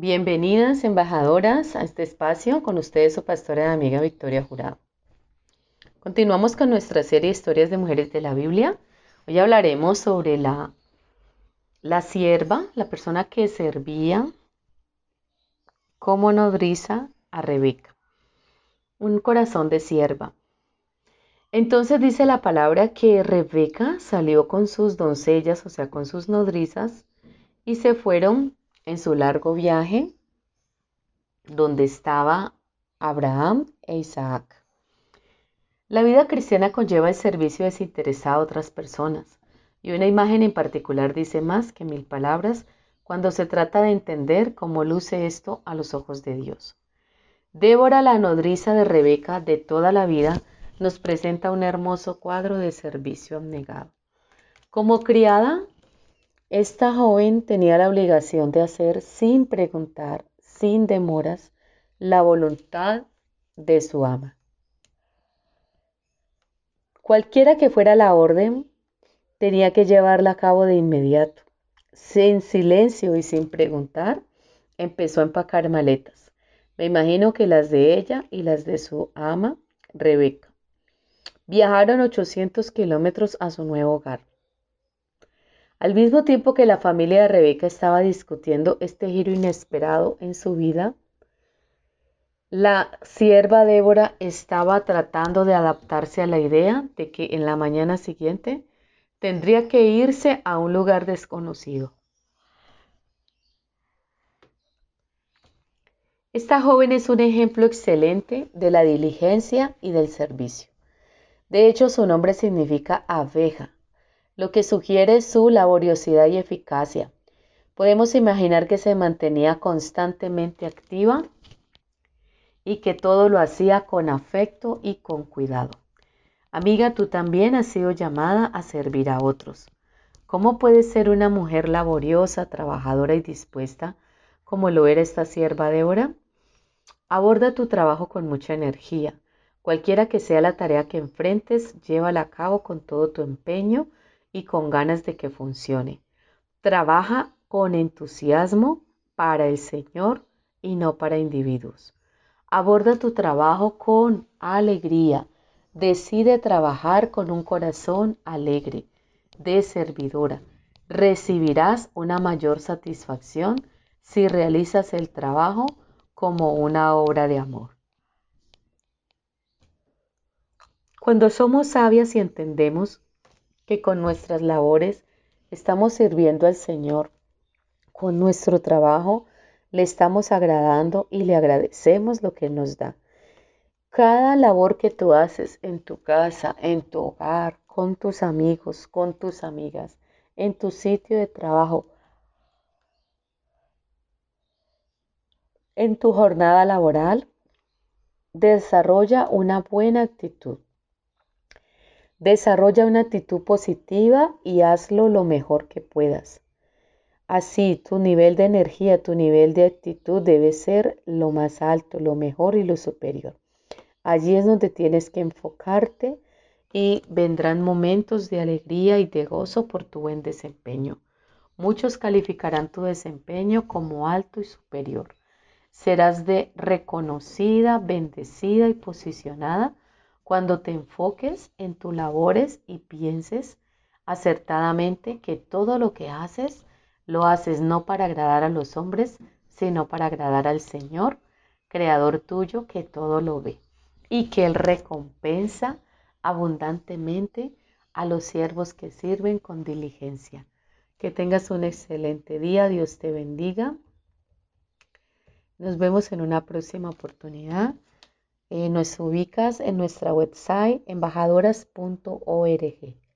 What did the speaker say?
Bienvenidas, embajadoras, a este espacio con ustedes su pastora y amiga Victoria Jurado. Continuamos con nuestra serie de historias de mujeres de la Biblia. Hoy hablaremos sobre la, la sierva, la persona que servía como nodriza a Rebeca. Un corazón de sierva. Entonces dice la palabra que Rebeca salió con sus doncellas, o sea, con sus nodrizas, y se fueron en su largo viaje donde estaba Abraham e Isaac. La vida cristiana conlleva el servicio desinteresado a otras personas y una imagen en particular dice más que mil palabras cuando se trata de entender cómo luce esto a los ojos de Dios. Débora, la nodriza de Rebeca de toda la vida, nos presenta un hermoso cuadro de servicio abnegado. Como criada, esta joven tenía la obligación de hacer sin preguntar, sin demoras, la voluntad de su ama. Cualquiera que fuera la orden, tenía que llevarla a cabo de inmediato. Sin silencio y sin preguntar, empezó a empacar maletas. Me imagino que las de ella y las de su ama, Rebeca. Viajaron 800 kilómetros a su nuevo hogar. Al mismo tiempo que la familia de Rebeca estaba discutiendo este giro inesperado en su vida, la sierva Débora estaba tratando de adaptarse a la idea de que en la mañana siguiente tendría que irse a un lugar desconocido. Esta joven es un ejemplo excelente de la diligencia y del servicio. De hecho, su nombre significa abeja, lo que sugiere su laboriosidad y eficacia. Podemos imaginar que se mantenía constantemente activa y que todo lo hacía con afecto y con cuidado. Amiga, tú también has sido llamada a servir a otros. ¿Cómo puedes ser una mujer laboriosa, trabajadora y dispuesta como lo era esta sierva de hora? Aborda tu trabajo con mucha energía. Cualquiera que sea la tarea que enfrentes, llévala a cabo con todo tu empeño y con ganas de que funcione. Trabaja con entusiasmo para el Señor y no para individuos. Aborda tu trabajo con alegría. Decide trabajar con un corazón alegre, de servidora. Recibirás una mayor satisfacción si realizas el trabajo como una obra de amor. Cuando somos sabias y entendemos que con nuestras labores estamos sirviendo al Señor. Con nuestro trabajo le estamos agradando y le agradecemos lo que nos da. Cada labor que tú haces en tu casa, en tu hogar, con tus amigos, con tus amigas, en tu sitio de trabajo, en tu jornada laboral, desarrolla una buena actitud. Desarrolla una actitud positiva y hazlo lo mejor que puedas. Así, tu nivel de energía, tu nivel de actitud debe ser lo más alto, lo mejor y lo superior. Allí es donde tienes que enfocarte y vendrán momentos de alegría y de gozo por tu buen desempeño. Muchos calificarán tu desempeño como alto y superior. Serás de reconocida, bendecida y posicionada cuando te enfoques en tus labores y pienses acertadamente que todo lo que haces lo haces no para agradar a los hombres, sino para agradar al Señor, creador tuyo que todo lo ve y que Él recompensa abundantemente a los siervos que sirven con diligencia. Que tengas un excelente día, Dios te bendiga. Nos vemos en una próxima oportunidad. Eh, nos ubicas en nuestra website embajadoras.org.